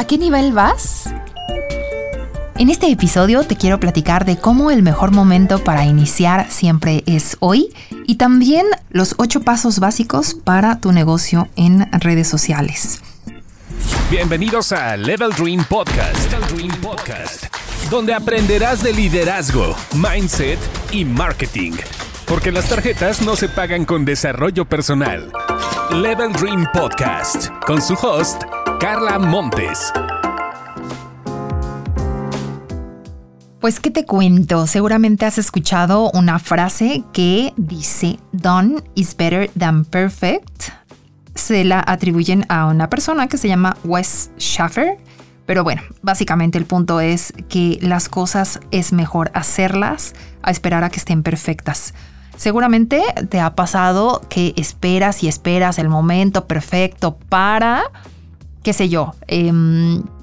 ¿A qué nivel vas? En este episodio te quiero platicar de cómo el mejor momento para iniciar siempre es hoy y también los ocho pasos básicos para tu negocio en redes sociales. Bienvenidos a Level Dream Podcast, Level Dream Podcast, donde aprenderás de liderazgo, mindset y marketing. Porque las tarjetas no se pagan con desarrollo personal. Level Dream Podcast, con su host, Carla Montes. Pues, ¿qué te cuento? Seguramente has escuchado una frase que dice, Done is better than perfect. Se la atribuyen a una persona que se llama Wes Schaffer. Pero bueno, básicamente el punto es que las cosas es mejor hacerlas a esperar a que estén perfectas. Seguramente te ha pasado que esperas y esperas el momento perfecto para, qué sé yo, eh,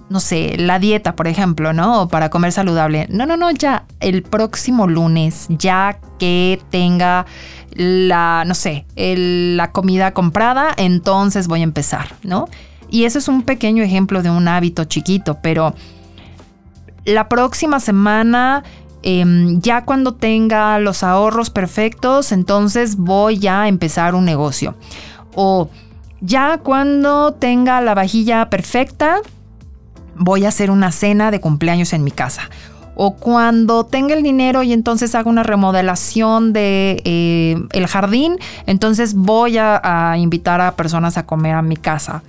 no sé, la dieta, por ejemplo, ¿no? Para comer saludable. No, no, no, ya el próximo lunes, ya que tenga la, no sé, la comida comprada, entonces voy a empezar, ¿no? Y eso es un pequeño ejemplo de un hábito chiquito, pero la próxima semana, em, ya cuando tenga los ahorros perfectos, entonces voy a empezar un negocio. O ya cuando tenga la vajilla perfecta, voy a hacer una cena de cumpleaños en mi casa. O cuando tenga el dinero y entonces haga una remodelación de eh, el jardín, entonces voy a, invitar a personas a comer a mi casa.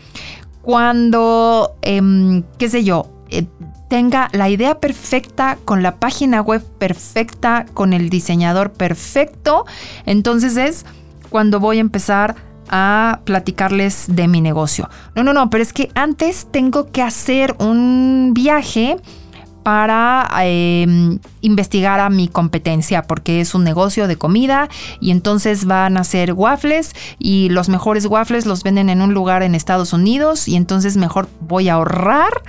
Cuando, em, qué sé yo, eh, tenga la idea perfecta, con la página web perfecta, con el diseñador perfecto, entonces es cuando voy a empezar a platicarles de mi negocio. No, no, no, pero es que antes tengo que hacer un viaje para em, investigar a mi competencia porque es un negocio de comida y entonces van a hacer waffles y los mejores waffles los venden en un lugar en Estados Unidos y entonces mejor voy a ahorrar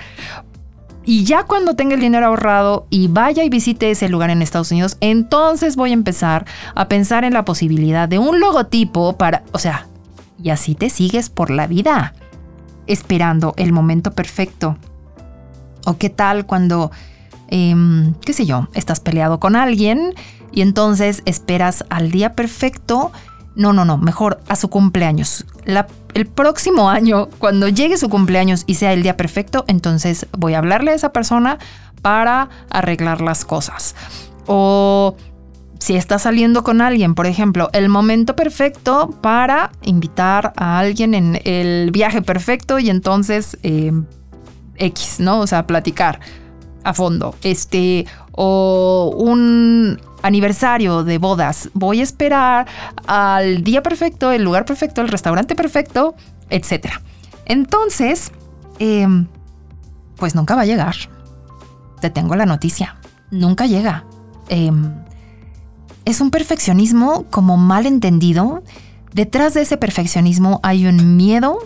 y ya cuando tenga el dinero ahorrado y vaya y visite ese lugar en Estados Unidos, entonces voy a empezar a pensar en la posibilidad de un logotipo para, o sea, y así te sigues por la vida, esperando el momento perfecto. ¿O qué tal cuando, em, qué sé yo, estás peleado con alguien y entonces esperas al día perfecto? No, no, no, mejor a su cumpleaños. el próximo año, cuando llegue su cumpleaños y sea el día perfecto, entonces voy a hablarle a esa persona para arreglar las cosas. O si estás saliendo con alguien, por ejemplo, el momento perfecto para invitar a alguien en el viaje perfecto y entonces eh, X, ¿no? O sea, platicar a fondo. Este, o un aniversario de bodas. Voy a esperar al día perfecto, el lugar perfecto, el restaurante perfecto, etc. Entonces, em, pues nunca va a llegar. Te tengo la noticia. Nunca llega. Em, es un perfeccionismo como mal entendido. Detrás de ese perfeccionismo hay un miedo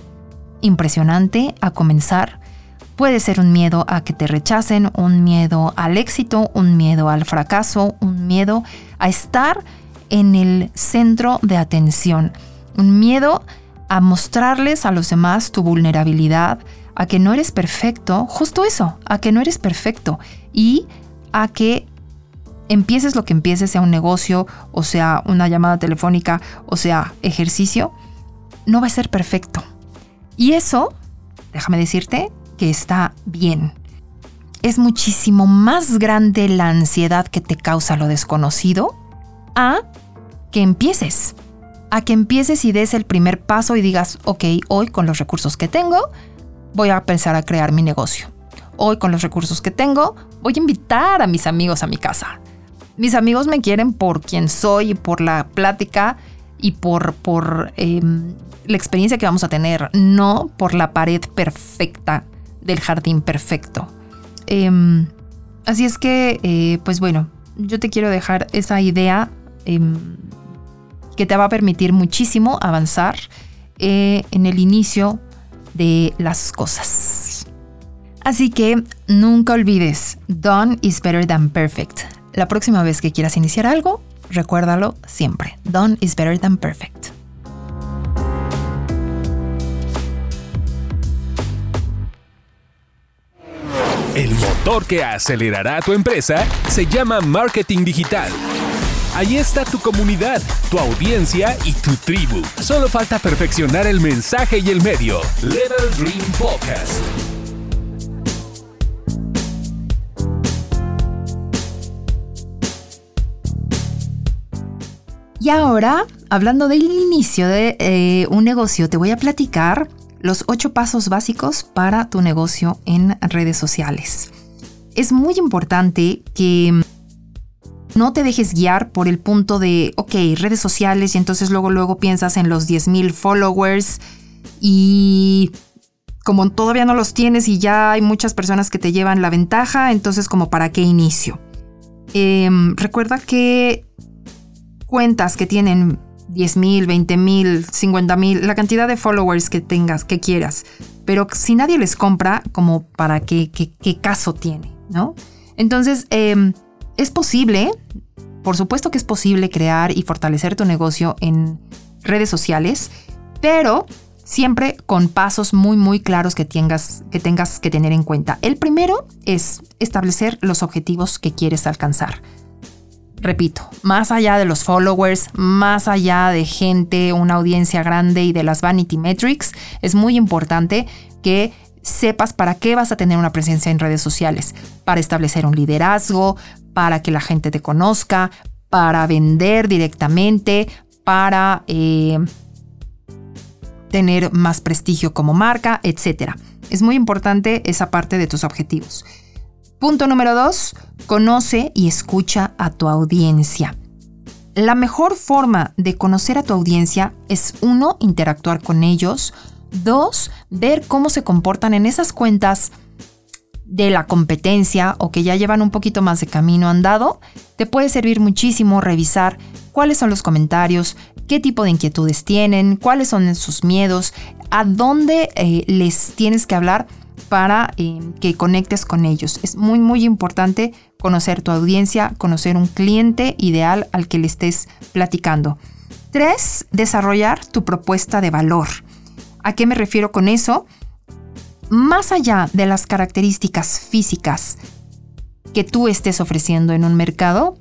impresionante a comenzar. Puede ser un miedo a que te rechacen, un miedo al éxito, un miedo al fracaso, un miedo a estar en el centro de atención, un miedo a mostrarles a los demás tu vulnerabilidad, a que no eres perfecto, justo eso, a que no eres perfecto y a que empieces lo que empieces, sea un negocio, o sea una llamada telefónica, o sea ejercicio, no va a ser perfecto. Y eso, déjame decirte, que está bien. Es muchísimo más grande la ansiedad que te causa lo desconocido a que empieces. A que empieces y des el primer paso y digas, ok, hoy con los recursos que tengo, voy a pensar a crear mi negocio. Hoy con los recursos que tengo, voy a invitar a mis amigos a mi casa mis amigos me quieren por quien soy y por la plática y por, em, la experiencia que vamos a tener, no por la pared perfecta del jardín perfecto. Em, así es que, eh, pues bueno, yo te quiero dejar esa idea em, que te va a permitir muchísimo avanzar eh, en el inicio de las cosas. Así que nunca olvides, done is better than perfect. La próxima vez que quieras iniciar algo, recuérdalo siempre. Done is better than perfect. El motor que acelerará a tu empresa se llama marketing digital. Ahí está tu comunidad, tu audiencia y tu tribu. Solo falta perfeccionar el mensaje y el medio. Level Dream Podcast. Y ahora, hablando del inicio de eh, un negocio, te voy a platicar los ocho pasos básicos para tu negocio en redes sociales. Es muy importante que no te dejes guiar por el punto de, ok, redes sociales y entonces luego luego piensas en los 10.000 followers y como todavía no los tienes y ya hay muchas personas que te llevan la ventaja, entonces como para qué inicio. Em, recuerda que cuentas que tienen 10 mil, 20 mil, 50 mil, la cantidad de followers que tengas, que quieras. Pero si nadie les compra, como para qué, qué, caso tiene, ¿no? Entonces, em, es posible, por supuesto que es posible crear y fortalecer tu negocio en redes sociales, pero siempre con pasos muy muy claros que tengas, que tengas que tener en cuenta. El primero es establecer los objetivos que quieres alcanzar repito, más allá de los followers, más allá de gente, una audiencia grande y de las vanity metrics, es muy importante que sepas para qué vas a tener una presencia en redes sociales, para establecer un liderazgo, para que la gente te conozca, para vender directamente, para eh, tener más prestigio como marca, etc. Es muy importante esa parte de tus objetivos. Punto número dos, conoce y escucha a tu audiencia. La mejor forma de conocer a tu audiencia es uno, interactuar con ellos, dos, ver cómo se comportan en esas cuentas de la competencia o que ya llevan un poquito más de camino andado, te puede servir muchísimo revisar cuáles son los comentarios, qué tipo de inquietudes tienen, cuáles son sus miedos, a dónde eh, les tienes que hablar para eh, que conectes con ellos. Es muy, muy importante conocer tu audiencia, conocer un cliente ideal al que le estés platicando. Tres, desarrollar tu propuesta de valor. ¿A qué me refiero con eso? Más allá de las características físicas que tú estés ofreciendo en un mercado,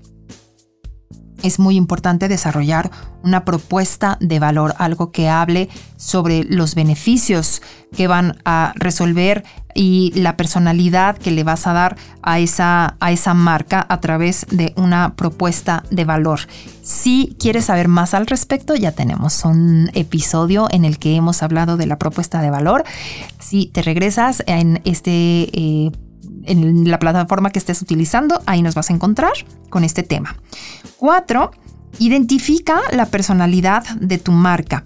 es muy importante desarrollar una propuesta de valor, algo que hable sobre los beneficios que van a resolver y la personalidad que le vas a dar a esa, a esa marca a través de una propuesta de valor. Si quieres saber más al respecto, ya tenemos un episodio en el que hemos hablado de la propuesta de valor. Si te regresas en este... Eh, en la plataforma que estés utilizando, ahí nos vas a encontrar con este tema. Cuatro, identifica la personalidad de tu marca.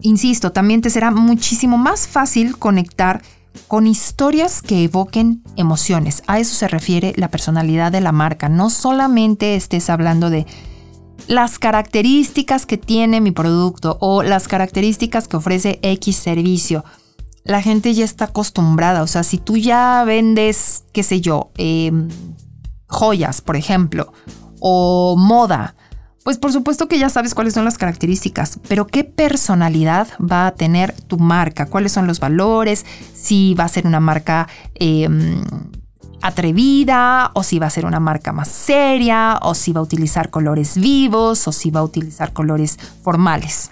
Insisto, también te será muchísimo más fácil conectar con historias que evoquen emociones. A eso se refiere la personalidad de la marca. No solamente estés hablando de las características que tiene mi producto o las características que ofrece X servicio la gente ya está acostumbrada. O sea, si tú ya vendes, qué sé yo, em, joyas, por ejemplo, o moda, pues por supuesto que ya sabes cuáles son las características, pero ¿qué personalidad va a tener tu marca? ¿Cuáles son los valores? Si va a ser una marca em, atrevida, o si va a ser una marca más seria, o si va a utilizar colores vivos, o si va a utilizar colores formales.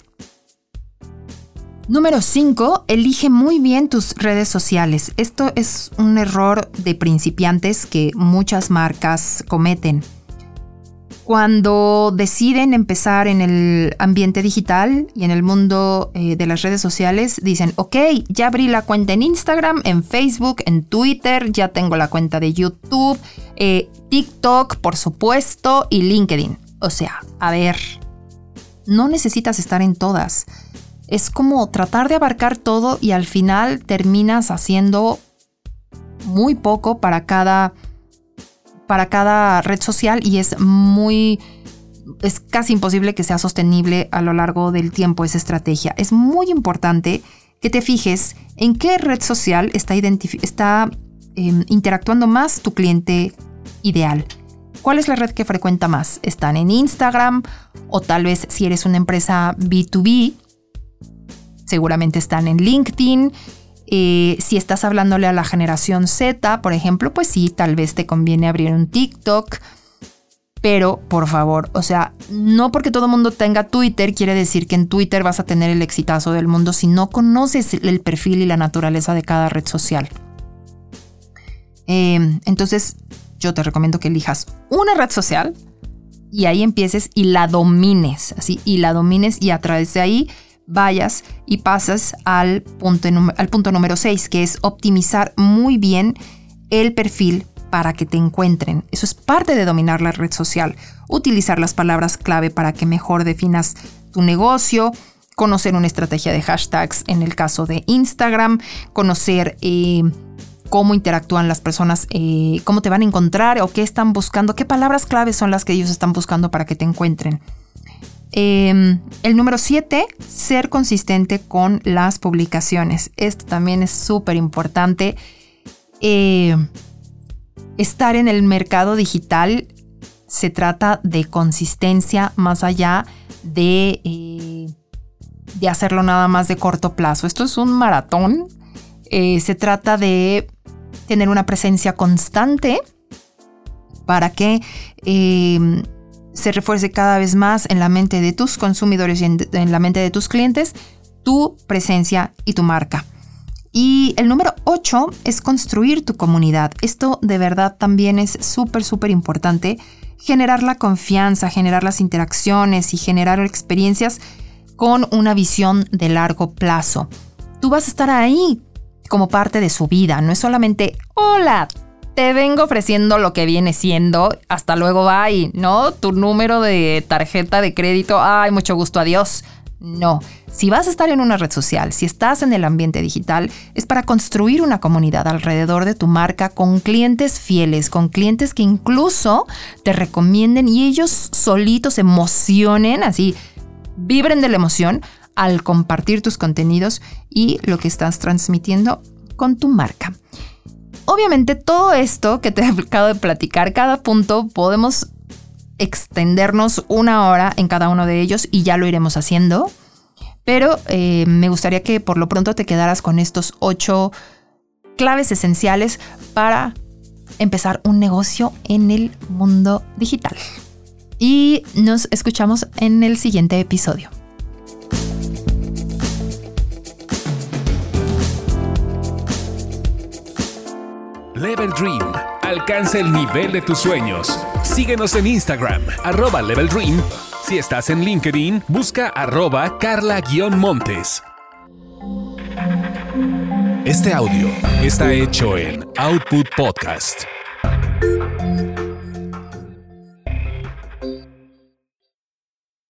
Número 5. Elige muy bien tus redes sociales. Esto es un error de principiantes que muchas marcas cometen. Cuando deciden empezar en el ambiente digital y en el mundo eh, de las redes sociales, dicen, ok, ya abrí la cuenta en Instagram, en Facebook, en Twitter, ya tengo la cuenta de YouTube, eh, TikTok, por supuesto, y LinkedIn. O sea, a ver, no necesitas estar en todas es como tratar de abarcar todo y al final terminas haciendo muy poco para cada, para cada red social y es muy es casi imposible que sea sostenible a lo largo del tiempo esa estrategia. Es muy importante que te fijes en qué red social está, está em, interactuando más tu cliente ideal. ¿Cuál es la red que frecuenta más? ¿Están en Instagram? O tal vez si eres una empresa B2B, seguramente están en LinkedIn. Eh, si estás hablándole a la generación Z, por ejemplo, pues sí, tal vez te conviene abrir un TikTok. Pero, por favor, o sea, no porque todo el mundo tenga Twitter quiere decir que en Twitter vas a tener el exitazo del mundo si no conoces el perfil y la naturaleza de cada red social. Em, entonces, yo te recomiendo que elijas una red social y ahí empieces y la domines, así, y la domines y a través de ahí vayas y pasas al punto, al punto número 6, que es optimizar muy bien el perfil para que te encuentren. Eso es parte de dominar la red social. Utilizar las palabras clave para que mejor definas tu negocio, conocer una estrategia de hashtags en el caso de Instagram, conocer eh, cómo interactúan las personas, eh, cómo te van a encontrar o qué están buscando, qué palabras claves son las que ellos están buscando para que te encuentren. Em, el número 7, ser consistente con las publicaciones. Esto también es súper importante. Eh, estar en el mercado digital se trata de consistencia más allá de, eh, de hacerlo nada más de corto plazo. Esto es un maratón. Eh, se trata de tener una presencia constante para que em, se refuerce cada vez más en la mente de tus consumidores y en la mente de tus clientes tu presencia y tu marca. Y el número 8 es construir tu comunidad. Esto de verdad también es súper, súper importante. Generar la confianza, generar las interacciones y generar experiencias con una visión de largo plazo. Tú vas a estar ahí como parte de su vida, no es solamente, hola, te vengo ofreciendo lo que viene siendo, hasta luego, bye, ¿no? Tu número de tarjeta de crédito, ay, mucho gusto, adiós. No, si vas a estar en una red social, si estás en el ambiente digital, es para construir una comunidad alrededor de tu marca con clientes fieles, con clientes que incluso te recomienden y ellos solitos emocionen, así vibren de la emoción al compartir tus contenidos y lo que estás transmitiendo con tu marca. Obviamente todo esto que te he acabo de platicar, cada punto podemos extendernos una hora en cada uno de ellos y ya lo iremos haciendo. Pero eh, me gustaría que por lo pronto te quedaras con estos ocho claves esenciales para empezar un negocio en el mundo digital. Y nos escuchamos en el siguiente episodio. Level Dream. Alcanza el nivel de tus sueños. Síguenos en Instagram, arroba Level Dream. Si estás en LinkedIn, busca arroba carla-montes. Este audio está hecho en Output Podcast.